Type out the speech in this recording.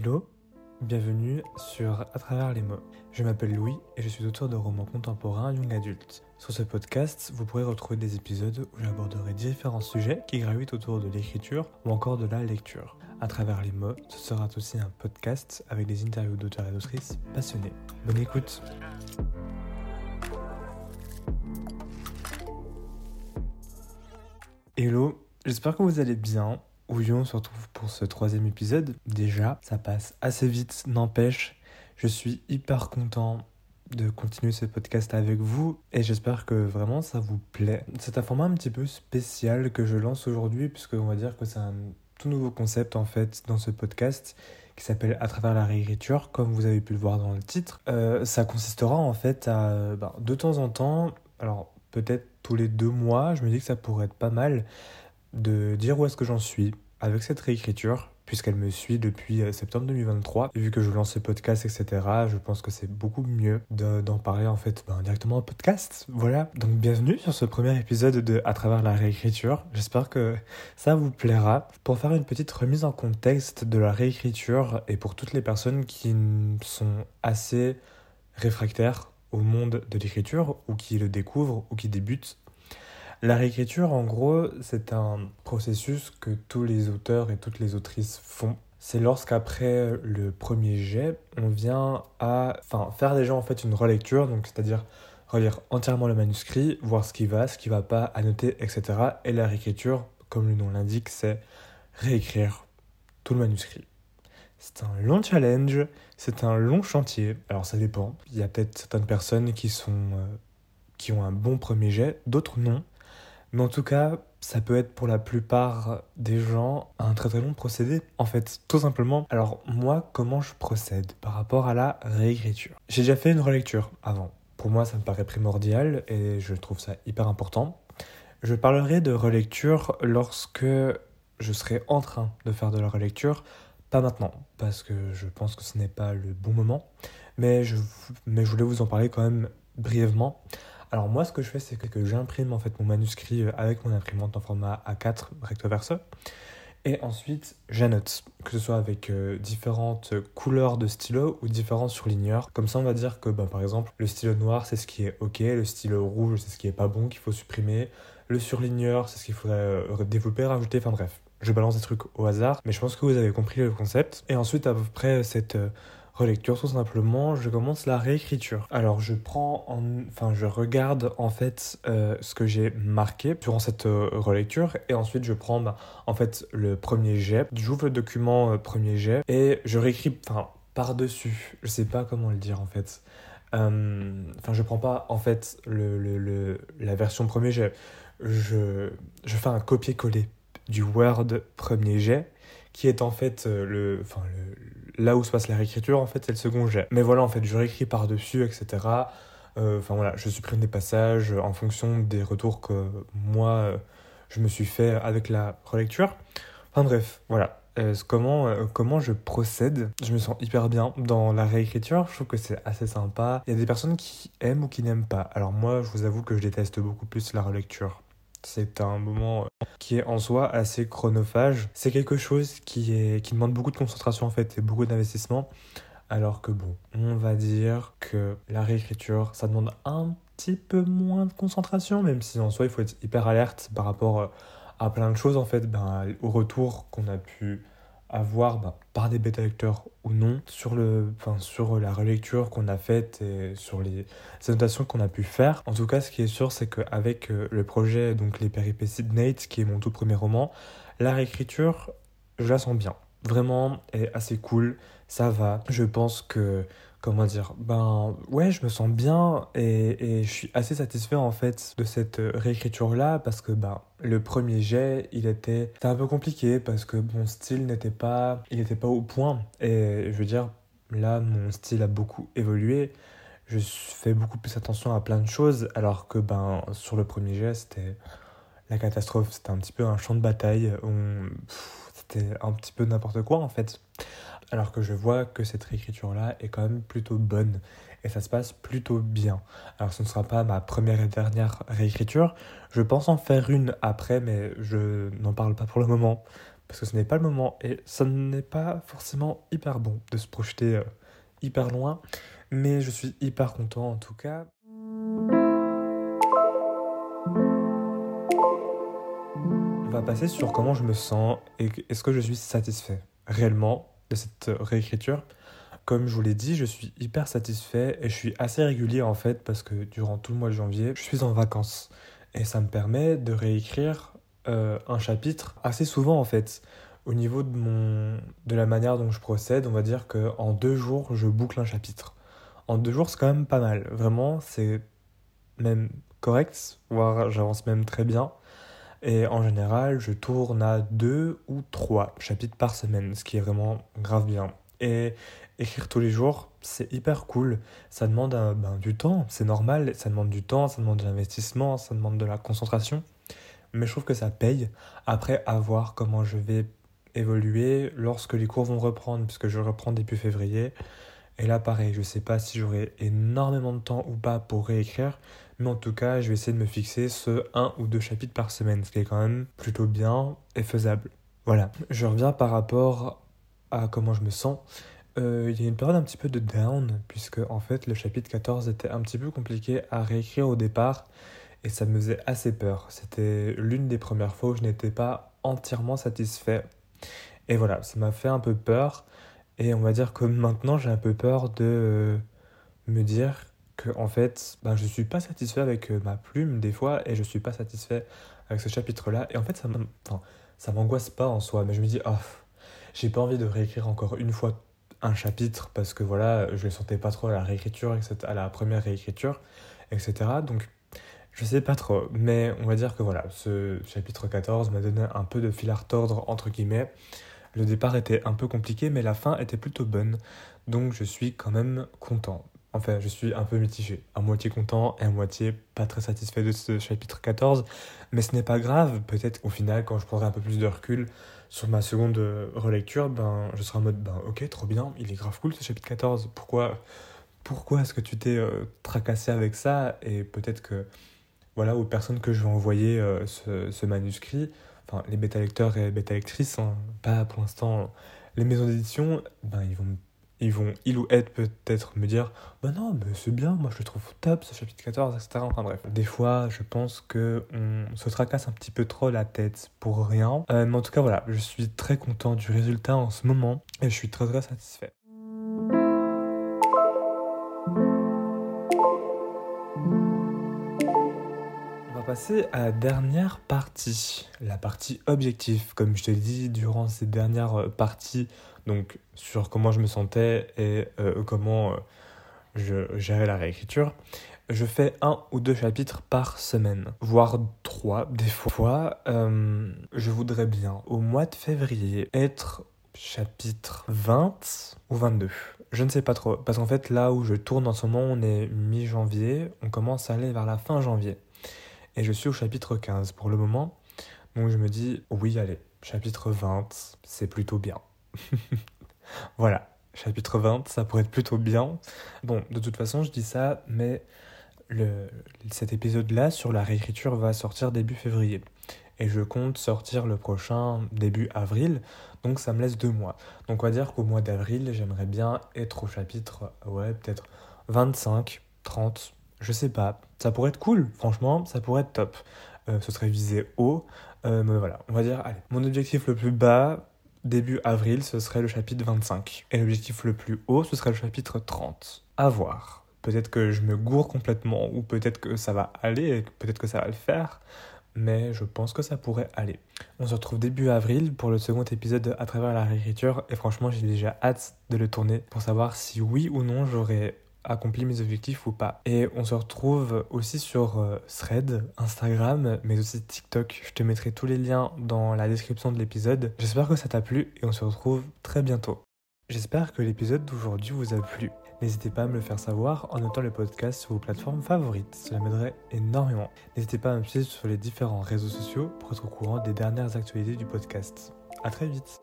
Hello, bienvenue sur À travers les mots. Je m'appelle Louis et je suis auteur de romans contemporains young adultes. Sur ce podcast, vous pourrez retrouver des épisodes où j'aborderai différents sujets qui gravitent autour de l'écriture ou encore de la lecture. À travers les mots, ce sera aussi un podcast avec des interviews d'auteurs et d'autrices passionnés. Bonne écoute Hello, j'espère que vous allez bien. Oui, on se retrouve pour ce troisième épisode. Déjà, ça passe assez vite, n'empêche. Je suis hyper content de continuer ce podcast avec vous et j'espère que vraiment ça vous plaît. C'est un format un petit peu spécial que je lance aujourd'hui puisque on va dire que c'est un tout nouveau concept en fait dans ce podcast qui s'appelle À travers la réécriture, comme vous avez pu le voir dans le titre. Euh, ça consistera en fait à ben, de temps en temps, alors peut-être tous les deux mois, je me dis que ça pourrait être pas mal de dire où est-ce que j'en suis avec cette réécriture, puisqu'elle me suit depuis euh, septembre 2023. Et vu que je lance ce podcast, etc., je pense que c'est beaucoup mieux d'en parler en fait ben, directement en podcast. Voilà, donc bienvenue sur ce premier épisode de À travers la réécriture. J'espère que ça vous plaira. Pour faire une petite remise en contexte de la réécriture et pour toutes les personnes qui sont assez réfractaires au monde de l'écriture ou qui le découvrent ou qui débutent. La réécriture, en gros, c'est un processus que tous les auteurs et toutes les autrices font. C'est lorsqu'après le premier jet, on vient à enfin, faire déjà en fait une relecture, donc c'est-à-dire relire entièrement le manuscrit, voir ce qui va, ce qui va pas, annoter, etc. Et la réécriture, comme le nom l'indique, c'est réécrire tout le manuscrit. C'est un long challenge, c'est un long chantier. Alors ça dépend. Il y a peut-être certaines personnes qui sont euh, qui ont un bon premier jet, d'autres non. Mais en tout cas, ça peut être pour la plupart des gens un très très long procédé. En fait, tout simplement. Alors moi, comment je procède par rapport à la réécriture? J'ai déjà fait une relecture avant. Pour moi, ça me paraît primordial et je trouve ça hyper important. Je parlerai de relecture lorsque je serai en train de faire de la relecture pas maintenant, parce que je pense que ce n'est pas le bon moment. Mais je, mais je voulais vous en parler quand même brièvement. Alors moi, ce que je fais, c'est que j'imprime en fait mon manuscrit euh, avec mon imprimante en format A4 recto verso. Et ensuite, j'annote, que ce soit avec euh, différentes couleurs de stylo ou différents surligneurs. Comme ça, on va dire que, bah, par exemple, le stylo noir, c'est ce qui est OK, le stylo rouge, c'est ce qui est pas bon, qu'il faut supprimer, le surligneur, c'est ce qu'il faudrait euh, développer, rajouter, enfin bref je balance des trucs au hasard, mais je pense que vous avez compris le concept. Et ensuite, à peu près cette relecture, tout simplement, je commence la réécriture. Alors, je prends, en... enfin, je regarde en fait euh, ce que j'ai marqué durant cette euh, relecture, et ensuite je prends bah, en fait le premier jet, j'ouvre le document premier jet et je réécris, enfin, par dessus. Je sais pas comment le dire en fait. Enfin, je prends pas en fait le, le, le, la version premier jet. Je, je fais un copier-coller du Word premier jet, qui est en fait euh, le, enfin, le, là où se passe la réécriture, en fait, c'est le second jet. Mais voilà, en fait, je réécris par-dessus, etc. Euh, enfin voilà, je supprime des passages en fonction des retours que moi, euh, je me suis fait avec la relecture. Enfin bref, voilà. comment, comment je procède? Je me sens hyper bien dans la réécriture. Je trouve que c'est assez sympa. Il y a des personnes qui aiment ou qui n'aiment pas. Alors moi, je vous avoue que je déteste beaucoup plus la relecture. C'est un moment qui est en soi assez chronophage. C'est quelque chose qui, est, qui demande beaucoup de concentration en fait et beaucoup d'investissement. Alors que bon, on va dire que la réécriture, ça demande un petit peu moins de concentration, même si en soi il faut être hyper alerte par rapport à plein de choses en fait, ben, au retour qu'on a pu avoir bah, par des bêta-lecteurs ou non sur, le, enfin, sur la relecture qu'on a faite et sur les annotations qu'on a pu faire. En tout cas, ce qui est sûr, c'est qu'avec euh, le projet donc Les péripéties de Nate, qui est mon tout premier roman, la réécriture, je la sens bien. Vraiment, est assez cool, ça va. Je pense que comment dire, ben ouais, je me sens bien et, et, je suis assez satisfait en fait de cette réécriture là parce que ben le premier jet, il était, un peu compliqué parce que mon style n'était pas, il n'était pas au point et je veux dire là mon style a beaucoup évolué. Je fais beaucoup plus attention à plein de choses alors que ben sur le premier jet c'était la catastrophe, c'était un petit peu un champ de bataille, c'était un petit peu n'importe quoi en fait. Alors que je vois que cette réécriture-là est quand même plutôt bonne. Et ça se passe plutôt bien. Alors ce ne sera pas ma première et dernière réécriture, je pense en faire une après, mais je n'en parle pas pour le moment. Parce que ce n'est pas le moment et ça n'est pas forcément hyper bon de se projeter euh, hyper loin, mais je suis hyper content en tout cas. Passer sur comment je me sens et est-ce que je suis satisfait réellement de cette réécriture? Comme je vous l'ai dit, je suis hyper satisfait et je suis assez régulier en fait parce que durant tout le mois de janvier, je suis en vacances et ça me permet de réécrire euh, un chapitre assez souvent en fait. Au niveau de, mon, de la manière dont je procède, on va dire qu'en deux jours, je boucle un chapitre. En deux jours, c'est quand même pas mal. Vraiment, c'est même correct, voire j'avance même très bien. Et en général, je tourne à deux ou trois chapitres par semaine, ce qui est vraiment grave bien. Et écrire tous les jours, c'est hyper cool. Ça demande ben, du temps, c'est normal. Ça demande du temps, ça demande de l'investissement, ça demande de la concentration. Mais je trouve que ça paye. Après, à voir comment je vais évoluer lorsque les cours vont reprendre, puisque je reprends début février. Et là, pareil, je sais pas si j'aurai énormément de temps ou pas pour réécrire, mais en tout cas, je vais essayer de me fixer ce un ou deux chapitres par semaine, ce qui est quand même plutôt bien et faisable. Voilà. Je reviens par rapport à comment je me sens. Euh, il y a une période un petit peu de down, puisque en fait, le chapitre 14 était un petit peu compliqué à réécrire au départ, et ça me faisait assez peur. C'était l'une des premières fois où je n'étais pas entièrement satisfait. Et voilà, ça m'a fait un peu peur. Et on va dire que maintenant, j'ai un peu peur de me dire que, en fait, ben, je suis pas satisfait avec euh, ma plume des fois et je suis pas satisfait avec ce chapitre-là. Et en fait, ça m'angoisse pas en soi, mais je me dis, oh, j'ai pas envie de réécrire encore une fois un chapitre parce que voilà, je ne sentais pas trop à la réécriture, à la première réécriture, etc. Donc, je sais pas trop, mais on va dire que voilà, ce chapitre 14 m'a donné un peu de fil à retordre, entre guillemets. Le départ était un peu compliqué, mais la fin était plutôt bonne. Donc je suis quand même content. Enfin, je suis un peu mitigé. À moitié content et à moitié pas très satisfait de ce chapitre 14. Mais ce n'est pas grave. Peut-être au final, quand je prendrai un peu plus de recul sur ma seconde relecture, ben, je serai en mode, ben, ok, trop bien, il est grave cool ce chapitre 14. Pourquoi, pourquoi est-ce que tu t'es euh, tracassé avec ça? Et peut-être que, voilà, aux personnes que je vais envoyer euh, ce, manuscrit, enfin les bêta lecteurs et bêta lectrices, hein, pas pour l'instant les maisons d'édition, ben ils vont ils vont il ou elle peut-être me dire bah non mais c'est bien moi je le trouve top ce chapitre 14 etc enfin bref. Des fois je pense que on se tracasse un petit peu trop la tête pour rien. Euh, mais en tout cas voilà je suis très content du résultat en ce moment et je suis très très satisfait passer à la dernière partie, la partie objectif. Comme je te l'ai dit durant ces dernières euh, parties, donc sur comment je me sentais et euh, comment euh, je gérais la réécriture, je fais un ou deux chapitres par semaine, voire trois des fois. je voudrais bien au mois de février être chapitre 20 ou 22. Je ne sais pas trop, parce qu'en fait là où je tourne en ce moment, on est mi-janvier, on commence à aller vers la fin janvier. Et je suis au chapitre 15 pour le moment. Donc je me dis, oui, allez, chapitre 20, c'est plutôt bien. voilà, chapitre 20, ça pourrait être plutôt bien. Bon, de toute façon, je dis ça, mais le, cet épisode-là sur la réécriture va sortir début février. Et je compte sortir le prochain début avril, donc ça me laisse deux mois. Donc on va dire qu'au mois d'avril, j'aimerais bien être au chapitre, ouais, peut-être 25, 30, je sais pas. Ça pourrait être cool, franchement, ça pourrait être top. Euh, ce serait visé haut. Euh, mais voilà, on va dire, allez. Mon objectif le plus bas, début avril, ce serait le chapitre 25. Et l'objectif le plus haut, ce serait le chapitre 30. À voir. Peut-être que je me gourre complètement, ou peut-être que ça va aller, peut-être que ça va le faire. Mais je pense que ça pourrait aller. On se retrouve début avril pour le second épisode à travers la réécriture. Et franchement, j'ai déjà hâte de le tourner pour savoir si oui ou non j'aurai accompli mes objectifs ou pas. Et on se retrouve aussi sur euh, Thread, Instagram, mais aussi TikTok. Je te mettrai tous les liens dans la description de l'épisode. J'espère que ça t'a plu et on se retrouve très bientôt. J'espère que l'épisode d'aujourd'hui vous a plu. N'hésitez pas à me le faire savoir en notant le podcast sur vos plateformes favorites, cela m'aiderait énormément. N'hésitez pas à me suivre sur les différents réseaux sociaux pour être au courant des dernières actualités du podcast. A très vite